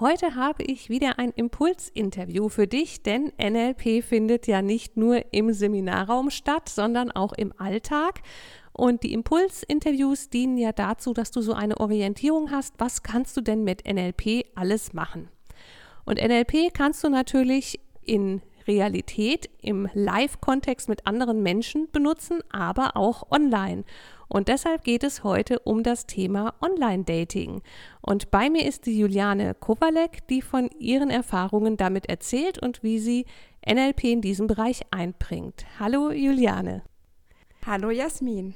Heute habe ich wieder ein Impulsinterview für dich, denn NLP findet ja nicht nur im Seminarraum statt, sondern auch im Alltag. Und die Impulsinterviews dienen ja dazu, dass du so eine Orientierung hast, was kannst du denn mit NLP alles machen. Und NLP kannst du natürlich in Realität im Live-Kontext mit anderen Menschen benutzen, aber auch online. Und deshalb geht es heute um das Thema Online-Dating. Und bei mir ist die Juliane Kowalek, die von ihren Erfahrungen damit erzählt und wie sie NLP in diesem Bereich einbringt. Hallo Juliane. Hallo Jasmin.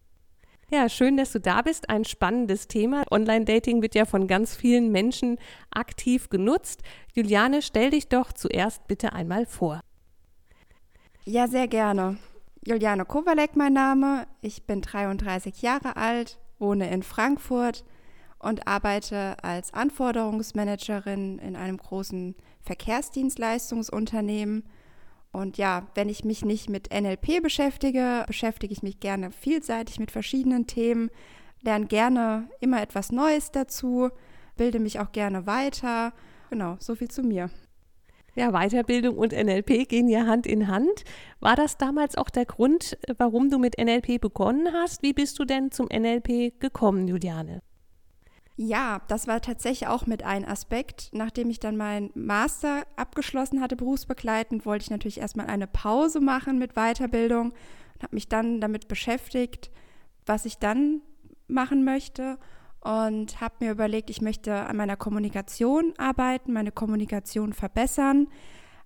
Ja, schön, dass du da bist. Ein spannendes Thema. Online-Dating wird ja von ganz vielen Menschen aktiv genutzt. Juliane, stell dich doch zuerst bitte einmal vor. Ja, sehr gerne. Juliane Kowalek mein Name. Ich bin 33 Jahre alt, wohne in Frankfurt und arbeite als Anforderungsmanagerin in einem großen Verkehrsdienstleistungsunternehmen. Und ja, wenn ich mich nicht mit NLP beschäftige, beschäftige ich mich gerne vielseitig mit verschiedenen Themen, lerne gerne immer etwas Neues dazu, bilde mich auch gerne weiter. Genau, so viel zu mir. Ja, Weiterbildung und NLP gehen ja Hand in Hand. War das damals auch der Grund, warum du mit NLP begonnen hast? Wie bist du denn zum NLP gekommen, Juliane? Ja, das war tatsächlich auch mit ein Aspekt. Nachdem ich dann meinen Master abgeschlossen hatte, berufsbegleitend, wollte ich natürlich erstmal eine Pause machen mit Weiterbildung und habe mich dann damit beschäftigt, was ich dann machen möchte und habe mir überlegt, ich möchte an meiner Kommunikation arbeiten, meine Kommunikation verbessern.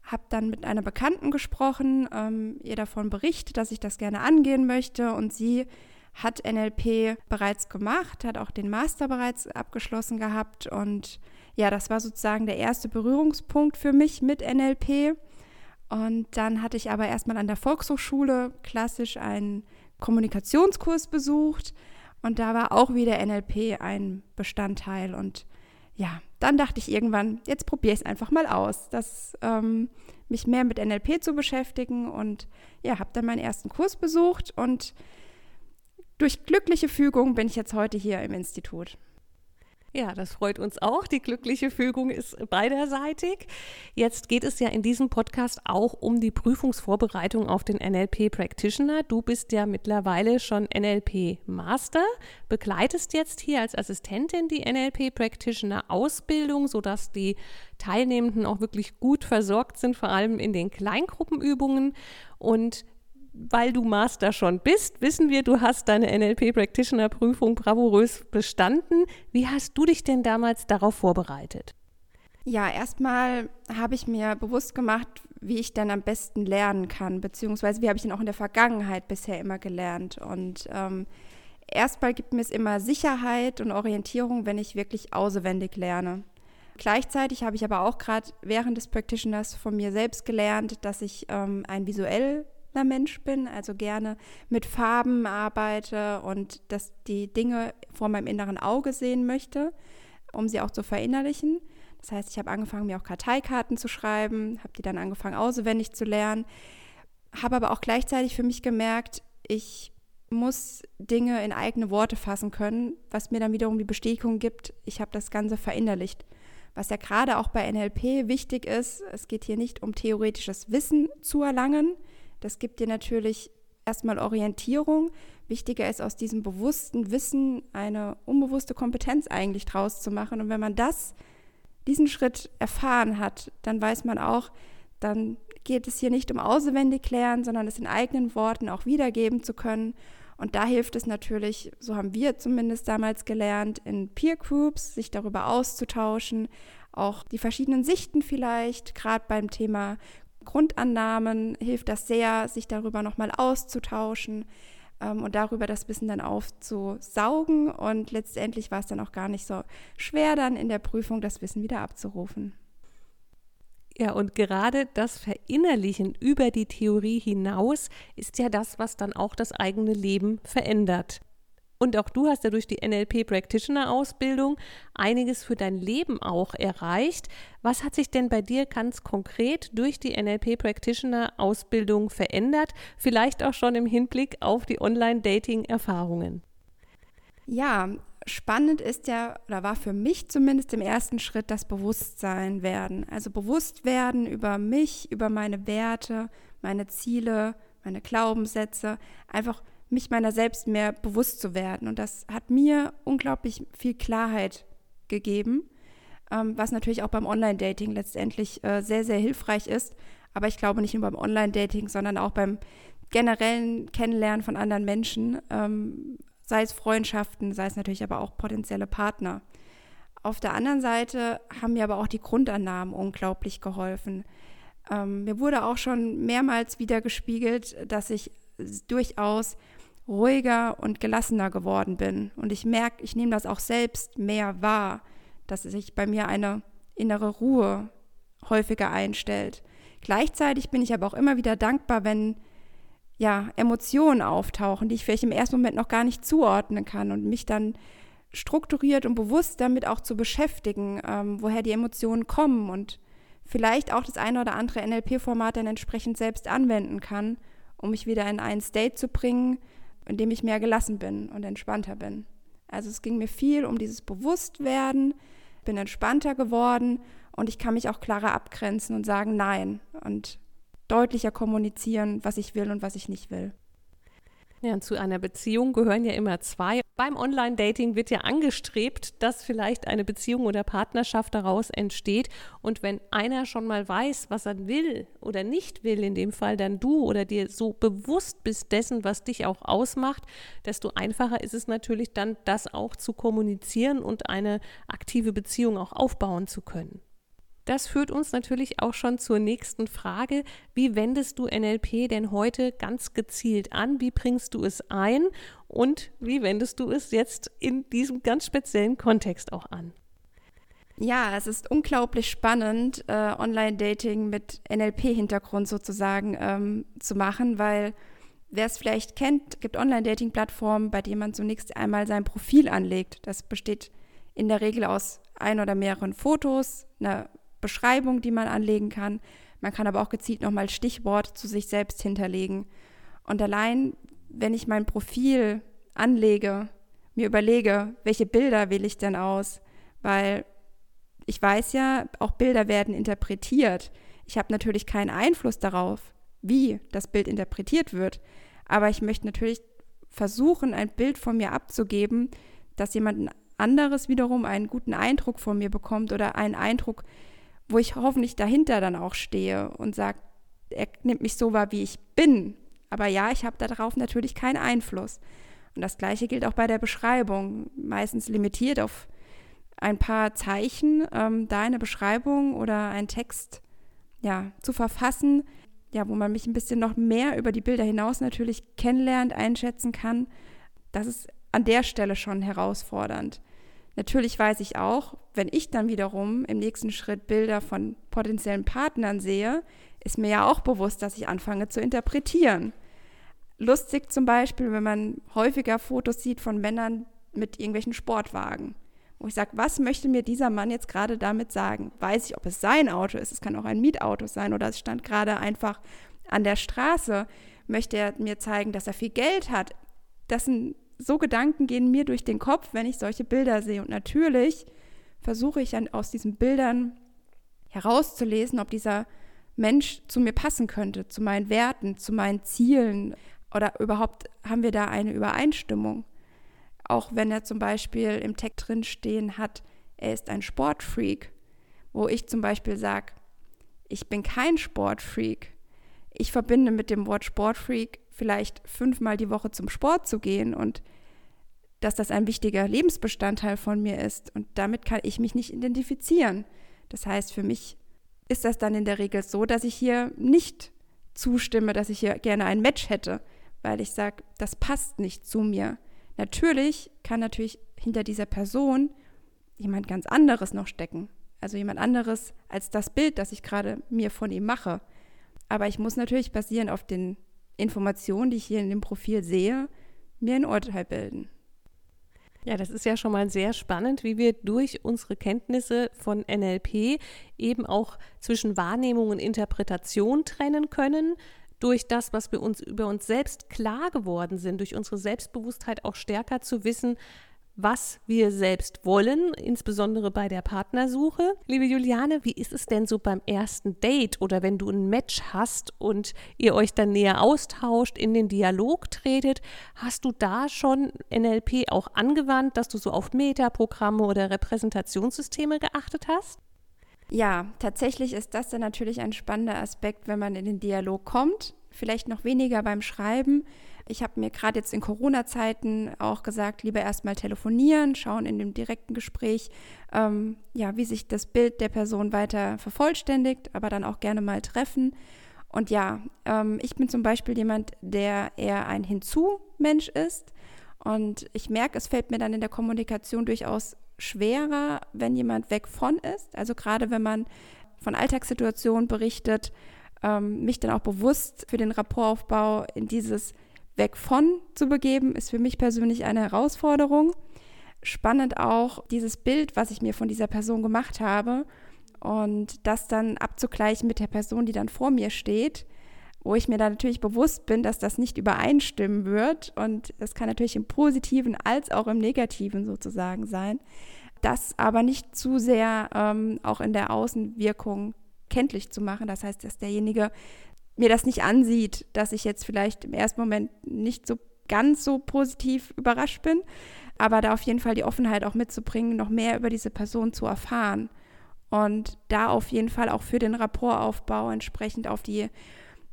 Habe dann mit einer Bekannten gesprochen, ähm, ihr davon berichtet, dass ich das gerne angehen möchte und sie hat NLP bereits gemacht, hat auch den Master bereits abgeschlossen gehabt und ja, das war sozusagen der erste Berührungspunkt für mich mit NLP. Und dann hatte ich aber erstmal an der Volkshochschule klassisch einen Kommunikationskurs besucht, und da war auch wieder NLP ein Bestandteil. Und ja, dann dachte ich irgendwann, jetzt probiere ich es einfach mal aus, das, ähm, mich mehr mit NLP zu beschäftigen. Und ja, habe dann meinen ersten Kurs besucht und durch glückliche Fügung bin ich jetzt heute hier im Institut. Ja, das freut uns auch. Die glückliche Fügung ist beiderseitig. Jetzt geht es ja in diesem Podcast auch um die Prüfungsvorbereitung auf den NLP Practitioner. Du bist ja mittlerweile schon NLP Master, begleitest jetzt hier als Assistentin die NLP Practitioner Ausbildung, sodass die Teilnehmenden auch wirklich gut versorgt sind, vor allem in den Kleingruppenübungen. Und weil du Master schon bist, wissen wir, du hast deine NLP Practitioner Prüfung bravourös bestanden. Wie hast du dich denn damals darauf vorbereitet? Ja, erstmal habe ich mir bewusst gemacht, wie ich dann am besten lernen kann, beziehungsweise wie habe ich denn auch in der Vergangenheit bisher immer gelernt. Und ähm, erstmal gibt mir es immer Sicherheit und Orientierung, wenn ich wirklich auswendig lerne. Gleichzeitig habe ich aber auch gerade während des Practitioners von mir selbst gelernt, dass ich ähm, ein visuell Mensch bin, also gerne mit Farben arbeite und dass die Dinge vor meinem inneren Auge sehen möchte, um sie auch zu verinnerlichen. Das heißt, ich habe angefangen, mir auch Karteikarten zu schreiben, habe die dann angefangen, auswendig zu lernen, habe aber auch gleichzeitig für mich gemerkt, ich muss Dinge in eigene Worte fassen können, was mir dann wiederum die Bestätigung gibt, ich habe das Ganze verinnerlicht. Was ja gerade auch bei NLP wichtig ist, es geht hier nicht um theoretisches Wissen zu erlangen, das gibt dir natürlich erstmal Orientierung. Wichtiger ist aus diesem bewussten Wissen eine unbewusste Kompetenz eigentlich draus zu machen. Und wenn man das, diesen Schritt erfahren hat, dann weiß man auch, dann geht es hier nicht um auswendig lernen, sondern es in eigenen Worten auch wiedergeben zu können. Und da hilft es natürlich, so haben wir zumindest damals gelernt, in Peer Groups sich darüber auszutauschen, auch die verschiedenen Sichten vielleicht, gerade beim Thema Grundannahmen hilft das sehr, sich darüber nochmal auszutauschen ähm, und darüber das Wissen dann aufzusaugen. Und letztendlich war es dann auch gar nicht so schwer, dann in der Prüfung das Wissen wieder abzurufen. Ja, und gerade das Verinnerlichen über die Theorie hinaus ist ja das, was dann auch das eigene Leben verändert. Und auch du hast ja durch die NLP Practitioner Ausbildung einiges für dein Leben auch erreicht. Was hat sich denn bei dir ganz konkret durch die NLP Practitioner Ausbildung verändert? Vielleicht auch schon im Hinblick auf die Online-Dating-Erfahrungen. Ja, spannend ist ja, oder war für mich zumindest im ersten Schritt das Bewusstsein werden. Also bewusst werden über mich, über meine Werte, meine Ziele, meine Glaubenssätze, einfach mich meiner selbst mehr bewusst zu werden. Und das hat mir unglaublich viel Klarheit gegeben, ähm, was natürlich auch beim Online-Dating letztendlich äh, sehr, sehr hilfreich ist. Aber ich glaube nicht nur beim Online-Dating, sondern auch beim generellen Kennenlernen von anderen Menschen, ähm, sei es Freundschaften, sei es natürlich aber auch potenzielle Partner. Auf der anderen Seite haben mir aber auch die Grundannahmen unglaublich geholfen. Ähm, mir wurde auch schon mehrmals wieder gespiegelt, dass ich durchaus ruhiger und gelassener geworden bin. Und ich merke, ich nehme das auch selbst mehr wahr, dass sich bei mir eine innere Ruhe häufiger einstellt. Gleichzeitig bin ich aber auch immer wieder dankbar, wenn ja, Emotionen auftauchen, die ich vielleicht im ersten Moment noch gar nicht zuordnen kann und mich dann strukturiert und bewusst damit auch zu beschäftigen, ähm, woher die Emotionen kommen und vielleicht auch das eine oder andere NLP-Format dann entsprechend selbst anwenden kann, um mich wieder in einen State zu bringen, in dem ich mehr gelassen bin und entspannter bin. Also es ging mir viel um dieses Bewusstwerden, bin entspannter geworden und ich kann mich auch klarer abgrenzen und sagen Nein und deutlicher kommunizieren, was ich will und was ich nicht will. Ja, und zu einer Beziehung gehören ja immer zwei. Beim Online-Dating wird ja angestrebt, dass vielleicht eine Beziehung oder Partnerschaft daraus entsteht. Und wenn einer schon mal weiß, was er will oder nicht will, in dem Fall dann du oder dir so bewusst bist dessen, was dich auch ausmacht, desto einfacher ist es natürlich dann, das auch zu kommunizieren und eine aktive Beziehung auch aufbauen zu können. Das führt uns natürlich auch schon zur nächsten Frage. Wie wendest du NLP denn heute ganz gezielt an? Wie bringst du es ein? Und wie wendest du es jetzt in diesem ganz speziellen Kontext auch an? Ja, es ist unglaublich spannend, äh, Online-Dating mit NLP-Hintergrund sozusagen ähm, zu machen, weil wer es vielleicht kennt, gibt Online-Dating-Plattformen, bei denen man zunächst einmal sein Profil anlegt. Das besteht in der Regel aus ein oder mehreren Fotos, einer Beschreibung, die man anlegen kann. Man kann aber auch gezielt nochmal Stichwort zu sich selbst hinterlegen. Und allein, wenn ich mein Profil anlege, mir überlege, welche Bilder wähle ich denn aus, weil ich weiß ja, auch Bilder werden interpretiert. Ich habe natürlich keinen Einfluss darauf, wie das Bild interpretiert wird, aber ich möchte natürlich versuchen, ein Bild von mir abzugeben, dass jemand anderes wiederum einen guten Eindruck von mir bekommt oder einen Eindruck, wo ich hoffentlich dahinter dann auch stehe und sage, er nimmt mich so wahr, wie ich bin. Aber ja, ich habe darauf natürlich keinen Einfluss. Und das gleiche gilt auch bei der Beschreibung, meistens limitiert auf ein paar Zeichen, ähm, da eine Beschreibung oder einen Text ja, zu verfassen, ja, wo man mich ein bisschen noch mehr über die Bilder hinaus natürlich kennenlernt, einschätzen kann. Das ist an der Stelle schon herausfordernd. Natürlich weiß ich auch, wenn ich dann wiederum im nächsten Schritt Bilder von potenziellen Partnern sehe, ist mir ja auch bewusst, dass ich anfange zu interpretieren. Lustig zum Beispiel, wenn man häufiger Fotos sieht von Männern mit irgendwelchen Sportwagen, wo ich sage, was möchte mir dieser Mann jetzt gerade damit sagen? Weiß ich, ob es sein Auto ist, es kann auch ein Mietauto sein oder es stand gerade einfach an der Straße. Möchte er mir zeigen, dass er viel Geld hat? Das sind so Gedanken gehen mir durch den Kopf, wenn ich solche Bilder sehe. Und natürlich versuche ich dann aus diesen Bildern herauszulesen, ob dieser Mensch zu mir passen könnte, zu meinen Werten, zu meinen Zielen oder überhaupt haben wir da eine Übereinstimmung. Auch wenn er zum Beispiel im Text drin stehen hat, er ist ein Sportfreak, wo ich zum Beispiel sage, ich bin kein Sportfreak. Ich verbinde mit dem Wort Sportfreak vielleicht fünfmal die Woche zum Sport zu gehen und dass das ein wichtiger Lebensbestandteil von mir ist. Und damit kann ich mich nicht identifizieren. Das heißt, für mich ist das dann in der Regel so, dass ich hier nicht zustimme, dass ich hier gerne ein Match hätte, weil ich sage, das passt nicht zu mir. Natürlich kann natürlich hinter dieser Person jemand ganz anderes noch stecken. also jemand anderes, als das Bild, das ich gerade mir von ihm mache. Aber ich muss natürlich basierend auf den Informationen, die ich hier in dem Profil sehe, mir ein Urteil bilden. Ja, das ist ja schon mal sehr spannend, wie wir durch unsere Kenntnisse von NLP eben auch zwischen Wahrnehmung und Interpretation trennen können, durch das, was wir uns über uns selbst klar geworden sind, durch unsere Selbstbewusstheit auch stärker zu wissen, was wir selbst wollen, insbesondere bei der Partnersuche. Liebe Juliane, wie ist es denn so beim ersten Date oder wenn du ein Match hast und ihr euch dann näher austauscht, in den Dialog tretet? Hast du da schon NLP auch angewandt, dass du so auf Metaprogramme oder Repräsentationssysteme geachtet hast? Ja, tatsächlich ist das dann natürlich ein spannender Aspekt, wenn man in den Dialog kommt. Vielleicht noch weniger beim Schreiben, ich habe mir gerade jetzt in Corona-Zeiten auch gesagt, lieber erstmal telefonieren, schauen in dem direkten Gespräch, ähm, ja, wie sich das Bild der Person weiter vervollständigt, aber dann auch gerne mal treffen. Und ja, ähm, ich bin zum Beispiel jemand, der eher ein Hinzu-Mensch ist. Und ich merke, es fällt mir dann in der Kommunikation durchaus schwerer, wenn jemand weg von ist. Also gerade wenn man von Alltagssituationen berichtet, ähm, mich dann auch bewusst für den Rapportaufbau in dieses weg von zu begeben, ist für mich persönlich eine Herausforderung. Spannend auch dieses Bild, was ich mir von dieser Person gemacht habe und das dann abzugleichen mit der Person, die dann vor mir steht, wo ich mir dann natürlich bewusst bin, dass das nicht übereinstimmen wird und das kann natürlich im positiven als auch im negativen sozusagen sein. Das aber nicht zu sehr ähm, auch in der Außenwirkung kenntlich zu machen. Das heißt, dass derjenige mir das nicht ansieht, dass ich jetzt vielleicht im ersten Moment nicht so ganz so positiv überrascht bin, aber da auf jeden Fall die Offenheit auch mitzubringen, noch mehr über diese Person zu erfahren und da auf jeden Fall auch für den Rapportaufbau entsprechend auf die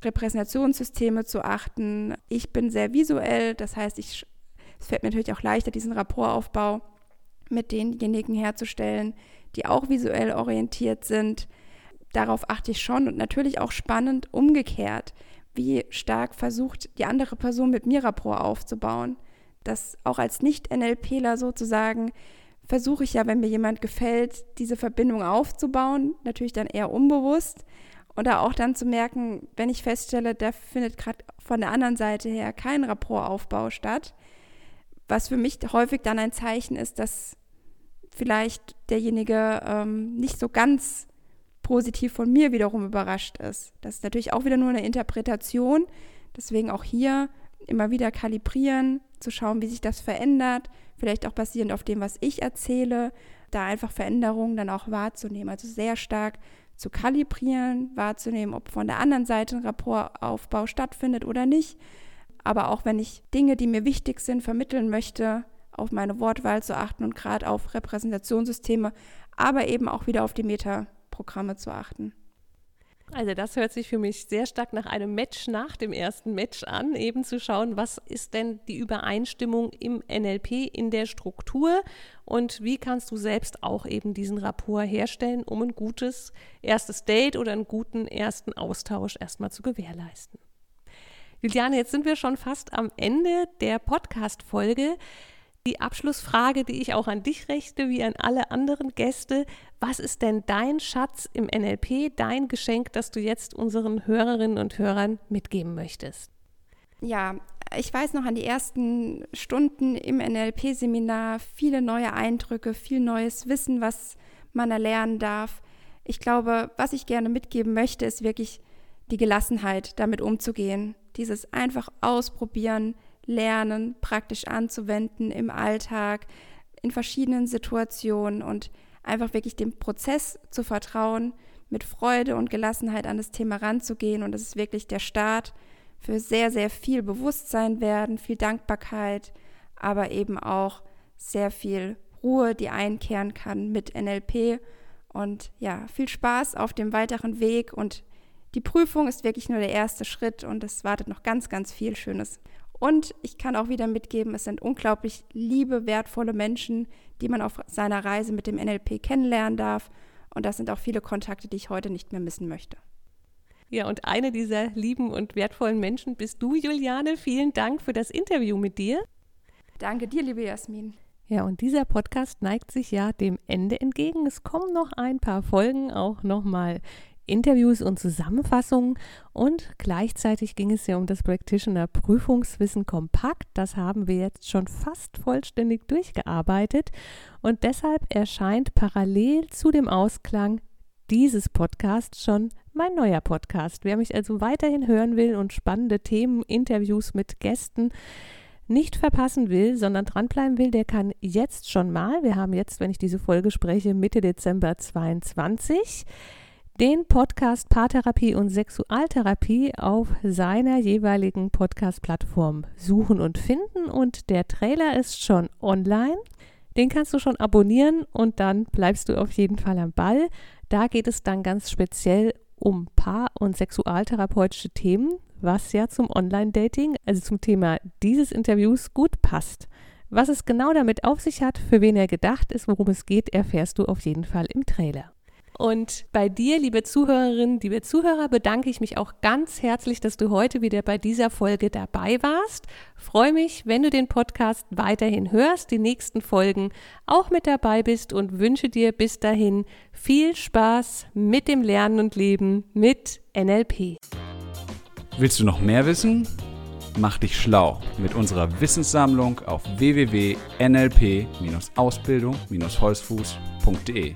Repräsentationssysteme zu achten. Ich bin sehr visuell, das heißt, ich, es fällt mir natürlich auch leichter, diesen Rapportaufbau mit denjenigen herzustellen, die auch visuell orientiert sind darauf achte ich schon und natürlich auch spannend umgekehrt, wie stark versucht die andere Person mit mir Rapport aufzubauen. Das auch als Nicht-NLPler sozusagen versuche ich ja, wenn mir jemand gefällt, diese Verbindung aufzubauen, natürlich dann eher unbewusst. Oder auch dann zu merken, wenn ich feststelle, da findet gerade von der anderen Seite her kein Rapportaufbau statt, was für mich häufig dann ein Zeichen ist, dass vielleicht derjenige ähm, nicht so ganz positiv von mir wiederum überrascht ist. Das ist natürlich auch wieder nur eine Interpretation. Deswegen auch hier immer wieder kalibrieren, zu schauen, wie sich das verändert, vielleicht auch basierend auf dem, was ich erzähle, da einfach Veränderungen dann auch wahrzunehmen. Also sehr stark zu kalibrieren, wahrzunehmen, ob von der anderen Seite ein Rapportaufbau stattfindet oder nicht. Aber auch wenn ich Dinge, die mir wichtig sind, vermitteln möchte, auf meine Wortwahl zu achten und gerade auf Repräsentationssysteme, aber eben auch wieder auf die Meta Programme zu achten. Also das hört sich für mich sehr stark nach einem Match nach dem ersten Match an, eben zu schauen, was ist denn die Übereinstimmung im NLP in der Struktur und wie kannst du selbst auch eben diesen Rapport herstellen, um ein gutes erstes Date oder einen guten ersten Austausch erstmal zu gewährleisten. Juliane, jetzt sind wir schon fast am Ende der Podcast-Folge. Die Abschlussfrage, die ich auch an dich richte, wie an alle anderen Gäste, was ist denn dein Schatz im NLP, dein Geschenk, das du jetzt unseren Hörerinnen und Hörern mitgeben möchtest? Ja, ich weiß noch an die ersten Stunden im NLP-Seminar, viele neue Eindrücke, viel neues Wissen, was man erlernen darf. Ich glaube, was ich gerne mitgeben möchte, ist wirklich die Gelassenheit, damit umzugehen. Dieses einfach ausprobieren, lernen, praktisch anzuwenden im Alltag, in verschiedenen Situationen und einfach wirklich dem Prozess zu vertrauen, mit Freude und Gelassenheit an das Thema ranzugehen. Und das ist wirklich der Start für sehr, sehr viel Bewusstsein werden, viel Dankbarkeit, aber eben auch sehr viel Ruhe, die einkehren kann mit NLP. Und ja, viel Spaß auf dem weiteren Weg. Und die Prüfung ist wirklich nur der erste Schritt und es wartet noch ganz, ganz viel Schönes. Und ich kann auch wieder mitgeben, es sind unglaublich liebe, wertvolle Menschen, die man auf seiner Reise mit dem NLP kennenlernen darf. Und das sind auch viele Kontakte, die ich heute nicht mehr missen möchte. Ja, und eine dieser lieben und wertvollen Menschen bist du, Juliane. Vielen Dank für das Interview mit dir. Danke dir, liebe Jasmin. Ja, und dieser Podcast neigt sich ja dem Ende entgegen. Es kommen noch ein paar Folgen, auch nochmal Interviews und Zusammenfassungen und gleichzeitig ging es ja um das Practitioner Prüfungswissen kompakt. Das haben wir jetzt schon fast vollständig durchgearbeitet und deshalb erscheint parallel zu dem Ausklang dieses Podcasts schon mein neuer Podcast. Wer mich also weiterhin hören will und spannende Themen, Interviews mit Gästen nicht verpassen will, sondern dranbleiben will, der kann jetzt schon mal, wir haben jetzt, wenn ich diese Folge spreche, Mitte Dezember 22, den Podcast Paartherapie und Sexualtherapie auf seiner jeweiligen Podcast-Plattform suchen und finden. Und der Trailer ist schon online. Den kannst du schon abonnieren und dann bleibst du auf jeden Fall am Ball. Da geht es dann ganz speziell um Paar- und Sexualtherapeutische Themen, was ja zum Online-Dating, also zum Thema dieses Interviews, gut passt. Was es genau damit auf sich hat, für wen er gedacht ist, worum es geht, erfährst du auf jeden Fall im Trailer. Und bei dir, liebe Zuhörerinnen, liebe Zuhörer, bedanke ich mich auch ganz herzlich, dass du heute wieder bei dieser Folge dabei warst. Freue mich, wenn du den Podcast weiterhin hörst, die nächsten Folgen auch mit dabei bist und wünsche dir bis dahin viel Spaß mit dem Lernen und Leben mit NLP. Willst du noch mehr wissen? Mach dich schlau mit unserer Wissenssammlung auf www.nlp-ausbildung-holzfuß.de